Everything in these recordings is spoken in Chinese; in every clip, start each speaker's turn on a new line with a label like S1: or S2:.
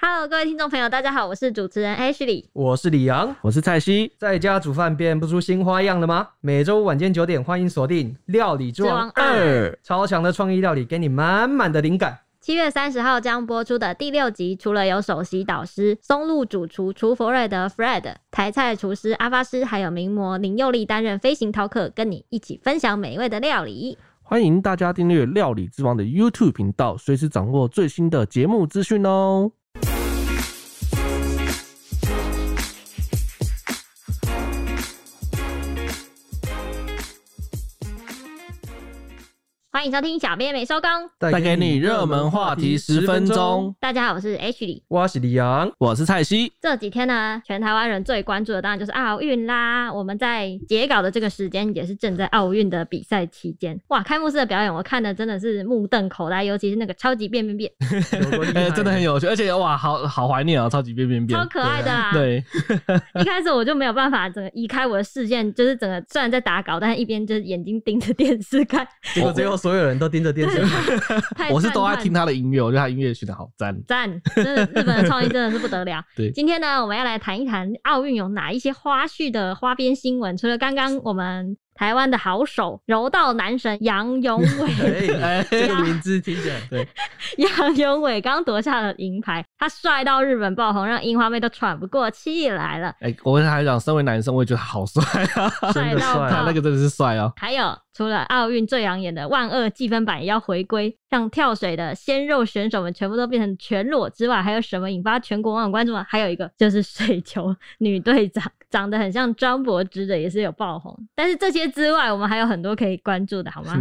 S1: Hello，各位听众朋友，大家好，我是主持人 Ashley，
S2: 我是李阳，
S3: 我是蔡西。
S2: 在家煮饭变不出新花样了吗？每周晚间九点，欢迎锁定《料理之王二》，超强的创意料理，给你满满的灵感。
S1: 七月三十号将播出的第六集，除了有首席导师松露主厨厨佛瑞德 Fred、台菜厨师阿发师，还有名模林佑利担任飞行饕客，跟你一起分享美味的料理。
S3: 欢迎大家订阅《料理之王》的 YouTube 频道，随时掌握最新的节目资讯哦。
S1: 欢迎收听小编没收工，
S3: 带给你热门话题十分钟。
S1: 大家好，我是 Ashley，
S2: 我是李阳，
S3: 我是蔡西。
S1: 这几天呢，全台湾人最关注的当然就是奥运啦。我们在截稿的这个时间，也是正在奥运的比赛期间。哇，开幕式的表演我看的真的是目瞪口呆，尤其是那个超级变变变，
S3: 真的很有趣，而且哇，好好怀念啊，超级变变变，
S1: 超可爱的啦。
S3: 对，
S1: 一开始我就没有办法整个移开我的视线，就是整个虽然在打稿，但是一边就是眼睛盯着电视看，
S2: 结果最后所有人都盯着电视看。
S3: 我是都爱听他的音乐，我觉得他音乐选的好赞
S1: 赞，真的日本的创意真的是不得了。
S3: 对，
S1: 今天呢，我们要来谈一谈奥运有哪一些花絮的花边新闻，除了刚刚我们。台湾的好手柔道男神杨永 伟，
S2: 哎，这个名字听起来对。
S1: 杨永伟刚夺下了银牌，他帅到日本爆红，让樱花妹都喘不过气来了。
S3: 哎、欸，我跟他讲，身为男生，我也觉得好帅啊，
S1: 帅到他，
S3: 那个真的是帅哦。
S1: 还有，除了奥运最养眼的万恶计分板也要回归，让跳水的鲜肉选手们全部都变成全裸之外，还有什么引发全国网友关注吗？还有一个就是水球女队长。长得很像张柏芝的也是有爆红，但是这些之外，我们还有很多可以关注的，好吗？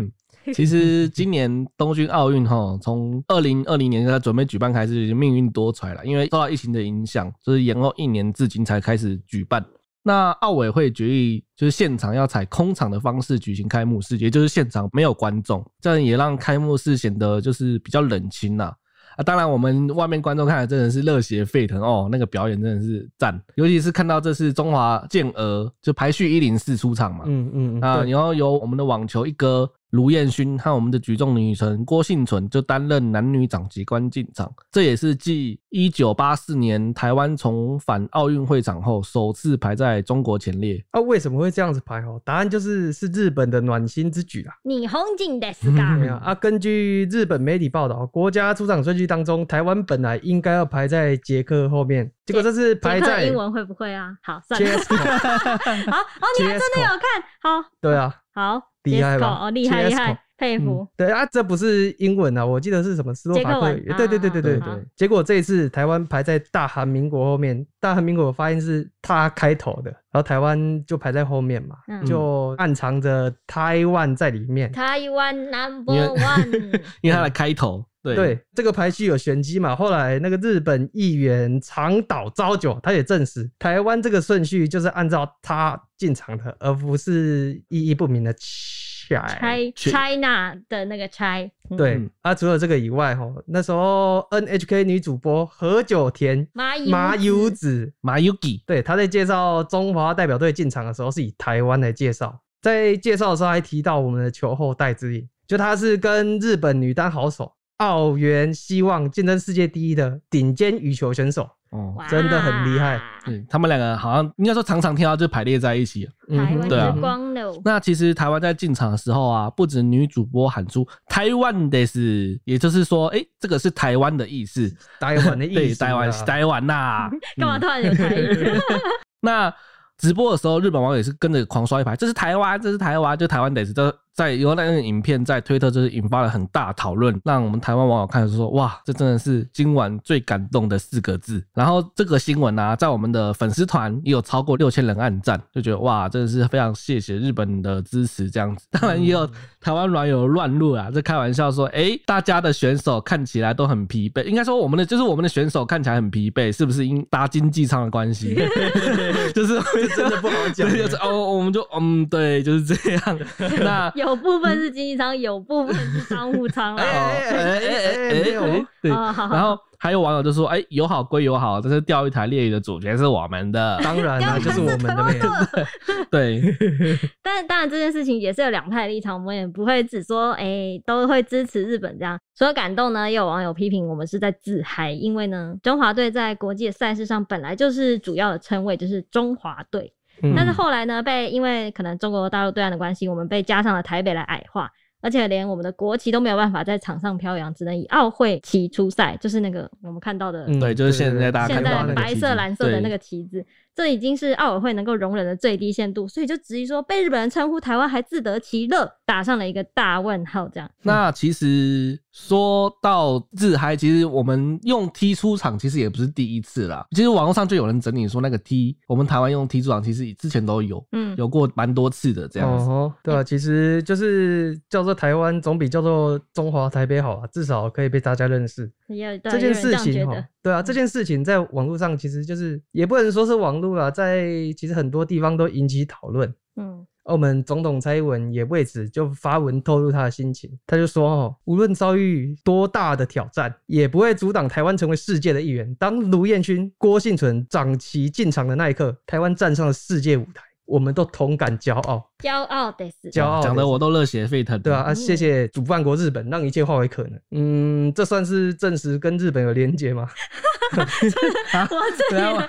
S3: 其实今年东京奥运哈，从二零二零年在准备举办开始，命运多舛了，因为受到疫情的影响，就是延后一年至今才开始举办。那奥委会决议就是现场要采空场的方式举行开幕式，也就是现场没有观众，这样也让开幕式显得就是比较冷清呐。当然，我们外面观众看的真的是热血沸腾哦，那个表演真的是赞，尤其是看到这是中华健儿就排序一零四出场嘛，嗯嗯啊，然后由我们的网球一哥。卢彦勋和我们的举重女神郭幸存就担任男女长级关进场，这也是继一九八四年台湾重返奥运会场后首次排在中国前列。
S2: 啊，为什么会这样子排？哦，答案就是是日本的暖心之举啊。
S1: 你红进的是嘎？
S2: 啊，根据日本媒体报道，国家出场顺序当中，台湾本来应该要排在捷克后面，结果这次排在
S1: 英文会不会啊？好，算了。好，哦，你还真的有看好？
S2: 对啊，
S1: 好。
S2: 厉害吧？
S1: 哦，厉害厉害，佩服、
S2: 嗯。对啊，这不是英文啊，我记得是什么斯洛伐克语。对对对对对对。结果这一次台湾排在大韩民国后面，大韩民国发音是他开头的，然后台湾就排在后面嘛，嗯、就暗藏着台湾在里面。
S1: 台湾 number one，
S3: 因为它的开头。对，
S2: 对，这个排序有玄机嘛。后来那个日本议员长岛昭久他也证实，台湾这个顺序就是按照他进场的，而不是意义不明的 China
S1: China 的那个 China。
S2: 对啊，除了这个以外，哈，那时候 NHK 女主播何九田麻由子
S3: 麻由子，
S2: 对，她在介绍中华代表队进场的时候，是以台湾来介绍。在介绍的时候还提到我们的球后戴之颖，就她是跟日本女单好手。奥原希望竞争世界第一的顶尖羽球选手，哦，真的很厉害。
S3: 嗯，他们两个好像应该说常常听到就排列在一起。
S1: 嗯，对啊。
S3: 那其实台湾在进场的时候啊，不止女主播喊出“台湾的是”，也就是说，哎、欸，这个是台湾的意思。
S2: 台湾的意思。对，
S3: 台湾是台湾呐。
S1: 干嘛突然有台语？
S3: 那直播的时候，日本网友也是跟着狂刷一排，这是台湾，这是台湾，就台湾得是这。在有那个影片在推特就是引发了很大讨论，让我们台湾网友看的时候说，哇，这真的是今晚最感动的四个字。然后这个新闻呢、啊，在我们的粉丝团也有超过六千人按赞，就觉得哇，真的是非常谢谢日本的支持这样子。当然也有台湾网友乱入啊，这开玩笑说，哎、大家的选手看起来都很疲惫，应该说我们的就是我们的选手看起来很疲惫，是不是因搭经济舱的关系？就是
S2: 真的不好讲。
S3: 就是哦，我们就嗯，对，就是这样。那
S1: 有部分是经济舱，有部分是商务舱啦。
S2: 哎哎哎哎
S1: 对，
S3: 然后还有网友就说：“哎，友好归友好，但是钓鱼台列屿的主角是我们的。
S2: 当然啦，就是我们的妹。
S3: 对，
S1: 但当然这件事情也是有两派的立场，我们也不会只说哎都会支持日本这样。除了感动呢，也有网友批评我们是在自嗨，因为呢，中华队在国际赛事上本来就是主要的称谓就是中华队。”
S2: 嗯
S1: 但是后来呢，被因为可能中国大陆对岸的关系，我们被加上了台北来矮化，而且连我们的国旗都没有办法在场上飘扬，只能以奥会旗出赛，就是那个我们看到的，
S2: 嗯
S3: 对，就是现在大家
S1: 现
S3: 看到的那个
S1: 在白色、蓝色的那
S3: 个
S1: 旗子，这已经是奥委会能够容忍的最低限度，所以就质疑说，被日本人称呼台湾还自得其乐，打上了一个大问号。这样，
S3: 那其实说到自嗨，其实我们用 T 出场其实也不是第一次啦。其实网络上就有人整理说，那个 T 我们台湾用 T 出场，其实之前都有，
S1: 嗯，
S3: 有过蛮多次的这样子。
S2: 哦，对啊，其实就是叫做台湾总比叫做中华台北好啊，至少可以被大家
S1: 认识。
S2: 这件事情哈对啊，这件事情在网络上其实就是也不能说是网络啊，在其实很多地方都引起讨论。
S1: 嗯，
S2: 澳门总统蔡英文也为此就发文透露他的心情，他就说：“哦，无论遭遇多大的挑战，也不会阻挡台湾成为世界的一员。当卢彦勋、郭幸存掌旗进场的那一刻，台湾站上了世界舞台，我们都同感骄傲，
S1: 骄傲的是，
S2: 骄傲。”
S3: 讲的我都热血沸腾。
S2: 对啊，啊，谢谢主办国日本，让一切化为可能。嗯，这算是证实跟日本有连结吗？
S1: 我自己因为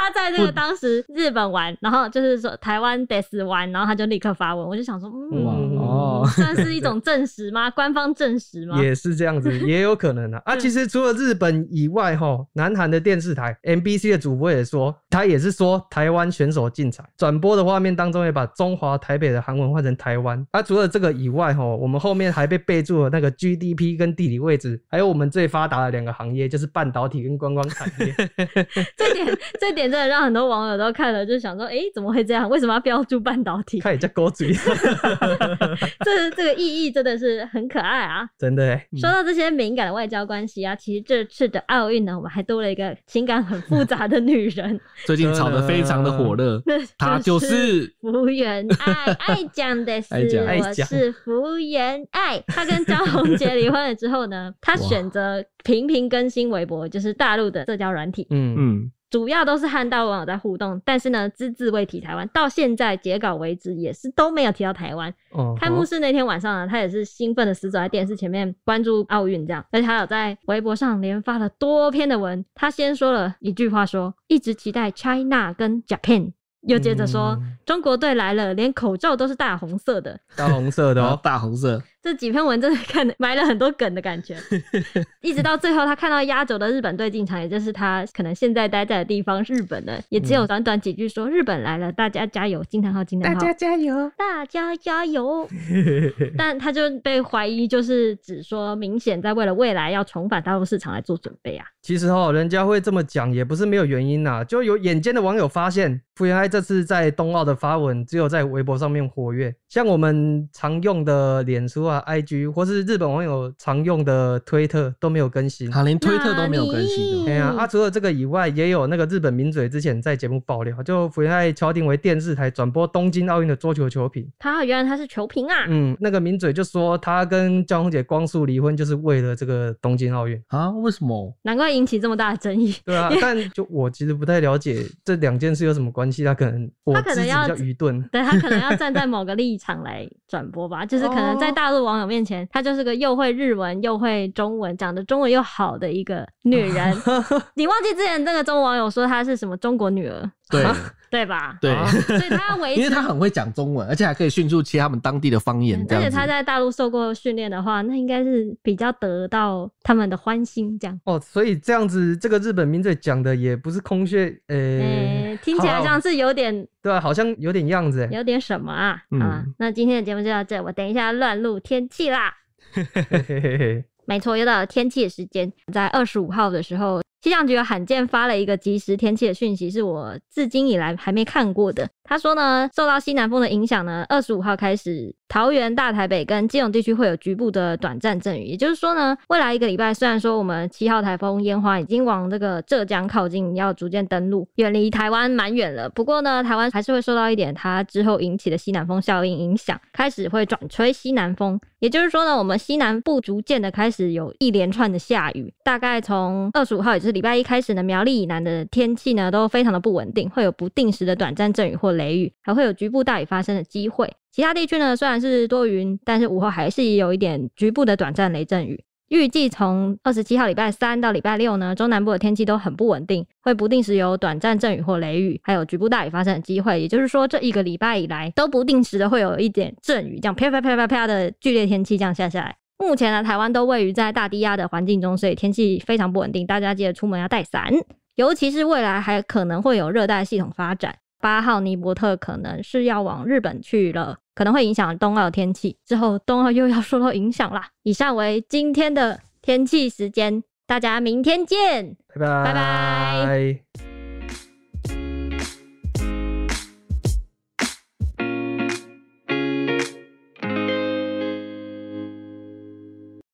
S1: 他在这个当时日本玩，然后就是说台湾得死玩，然后他就立刻发文，我就想说，嗯，
S2: 哇
S3: 哦
S1: 算是一种证实吗？官方证实吗？
S2: 也是这样子，也有可能啊。啊，其实除了日本以外，哈，南韩的电视台 MBC 的主播也说，他也是说台湾选手进场，转播的画面当中也把中华台北的韩文换成台湾。啊，除了这个以外，哈，我们后面还被备注了那个 GDP 跟地理位置，还有我们最发达的两个行业，就是半导体跟观光产业。
S1: 这点这点真的让很多网友都看了，就想说，哎、怎么会这样？为什么要标注半导体？
S2: 看人家狗嘴，
S1: 这这个意义真的是很可爱啊！
S2: 真的哎。
S1: 说到这些敏感的外交关系啊，其实这次的奥运呢，我们还多了一个情感很复杂的女人，
S3: 最近炒得非常的火热，她就是
S1: 福原爱。爱讲的是我是福原爱。她跟张宏杰离婚了之后呢，她选择频频更新微博，就是大陆的社交软体。
S2: 嗯
S3: 嗯，
S1: 主要都是和大陆网友在互动，但是呢，只字未提台湾。到现在截稿为止，也是都没有提到台湾。
S2: 哦，
S1: 开幕式那天晚上呢，他也是兴奋的死走在电视前面关注奥运，这样。而且他有在微博上连发了多篇的文。他先说了一句话说，说一直期待 China 跟 Japan，又接着说、
S2: 嗯。
S1: 中国队来了，连口罩都是大红色的。
S2: 大红色的哦，
S3: 大红色，
S1: 这几篇文真的看 埋了很多梗的感觉，一直到最后，他看到压轴的日本队进场，也就是他可能现在待在的地方日本呢，也只有短短几句说、日本来了，大家加油！惊叹号！惊叹号！
S2: 加油！
S1: 大家加油！但他就被怀疑，就是只说明显在为了未来要重返大陆市场来做准备啊。
S2: 其实哦，人家会这么讲也不是没有原因呐。就有眼尖的网友发现，福原爱这次在冬奥的发文只有在微博上面活跃，像我们常用的脸书啊、IG，或是日本网友常用的推特都没有更新。
S3: 他连推特都没有更新的。
S2: 哎呀，啊，除了这个以外，也有那个日本名嘴之前在节目爆料，就福原爱敲定为电视台转播东京奥运的桌球球评。
S1: 他原来他是球评啊。
S2: 嗯，那个名嘴就说他跟江宏姐光速离婚就是为了这个东京奥运。
S3: 啊？为什么？
S1: 难怪引起这么大的争议。
S2: 对啊，但就我其实不太了解这两件事有什么关系，他可能我
S1: 他可能要
S2: 比较愚钝。
S1: 对他可能要站在某个立场来转播吧，就是可能在大陆网友面前，她就是个又会日文又会中文，讲的中文又好的一个女人。你忘记之前那个中国网友说她是什么中国女儿，
S3: 对
S1: 对吧？
S3: 对，
S2: 啊
S1: 所以他要维持
S3: 因为他很会讲中文，而且还可以迅速切他们当地的方言。
S1: 而且他在大陆受过训练的话，那应该是比较得到他们的欢心。这样，
S2: 哦，所以这样子，这个日本名字讲的也不是空穴，呃、
S1: 欸，听起来像是有点
S2: 对啊，好像有点样子。
S1: 有点什么啊？
S3: 嗯
S1: 啊，那今天的节目就到这，我等一下乱录天气啦。没错，又到了天气的时间，在二十五号的时候。气象局有罕见发了一个即时天气的讯息，是我至今以来还没看过的。他说呢，受到西南风的影响呢，二十五号开始，桃园、大台北跟基隆地区会有局部的短暂阵雨。也就是说呢，未来一个礼拜，虽然说我们七号台风烟花已经往这个浙江靠近，要逐渐登陆，远离台湾蛮远了。不过呢，台湾还是会受到一点它之后引起的西南风效应影响，开始会转吹西南风。也就是说呢，我们西南部逐渐的开始有一连串的下雨，大概从二十五号，也就礼拜一开始呢，苗栗以南的天气呢都非常的不稳定，会有不定时的短暂阵雨或雷雨，还会有局部大雨发生的机会。其他地区呢虽然是多云，但是午后还是有一点局部的短暂雷阵雨。预计从二十七号礼拜三到礼拜六呢，中南部的天气都很不稳定，会不定时有短暂阵雨或雷雨，还有局部大雨发生的机会。也就是说，这一个礼拜以来都不定时的会有一点阵雨，这样啪啪啪啪啪的剧烈天气这样下下来。目前呢，台湾都位于在大低压的环境中，所以天气非常不稳定，大家记得出门要带伞，尤其是未来还可能会有热带系统发展。八号尼伯特可能是要往日本去了，可能会影响冬奥天气。之后冬奥又要受到影响啦。以上为今天的天气时间，大家明天见，
S2: 拜拜拜拜。